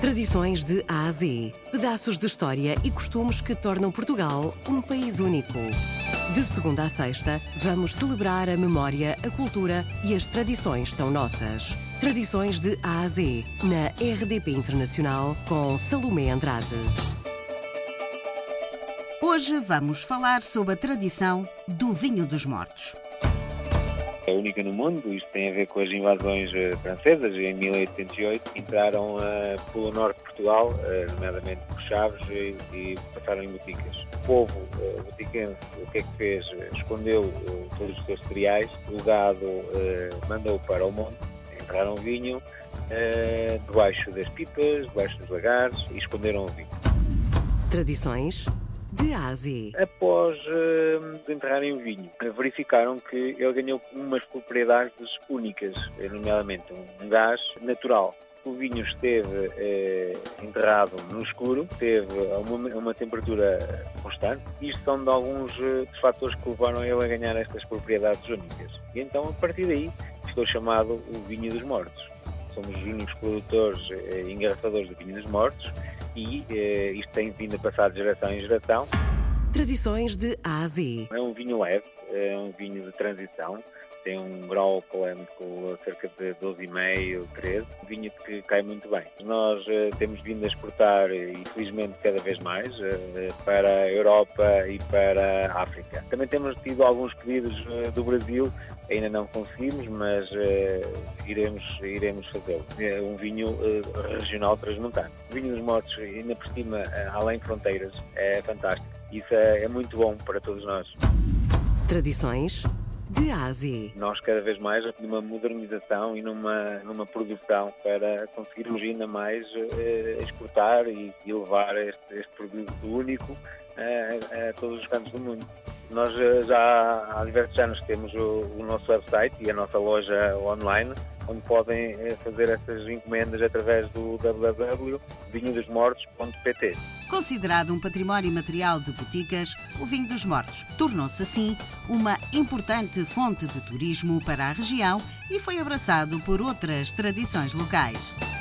Tradições de A a Z. Pedaços de história e costumes que tornam Portugal um país único. De segunda a sexta, vamos celebrar a memória, a cultura e as tradições tão nossas. Tradições de A a Z, na RDP Internacional, com Salomé Andrade. Hoje vamos falar sobre a tradição do vinho dos mortos. É única no mundo, isto tem a ver com as invasões eh, francesas. Em 1808 entraram uh, pelo norte de Portugal, uh, nomeadamente por Chaves, e, e, passaram em boticas. O povo uh, botiquense o que é que fez? Escondeu uh, todos os seus cereais, o gado mandou para o monte, entraram vinho debaixo das pipas, debaixo dos lagares e esconderam o vinho. Tradições de Ásia. Após uh, enterrarem o vinho, verificaram que ele ganhou umas propriedades únicas, nomeadamente um gás natural. O vinho esteve eh, enterrado no escuro, teve uma, uma, temperatura constante. Isto são de alguns uh, fatores que levaram ele a ganhar estas propriedades únicas. E então, a partir daí, ficou chamado o vinho dos mortos. Somos os únicos produtores eh, e engarrafadores de vinho dos mortos e eh, isto tem vindo a passar de geração em geração. Tradições de Ásia. É um vinho leve, é um vinho de transição, tem um grau alcoólico cerca de 12,5, 13, um vinho que cai muito bem. Nós uh, temos vindo a exportar, infelizmente, cada vez mais uh, para a Europa e para a África. Também temos tido alguns pedidos do Brasil ainda não conseguimos, mas uh, iremos, iremos fazê-lo. É um vinho uh, regional transmontano. O vinho dos mortos, ainda por cima, uh, além fronteiras, é fantástico. Isso é, é muito bom para todos nós. Tradições de Ásia. Nós cada vez mais numa modernização e numa, numa produção para conseguirmos ainda mais exportar e, e levar este, este produto único a, a todos os cantos do mundo. Nós eh, já há diversos anos temos o, o, nosso website e a nossa loja online, onde podem eh, fazer essas encomendas através do www.vinhodosmortos.pt. Considerado um património material de boticas, o Vinho dos Mortos tornou-se assim uma importante fonte de turismo para a região e foi abraçado por outras tradições locais.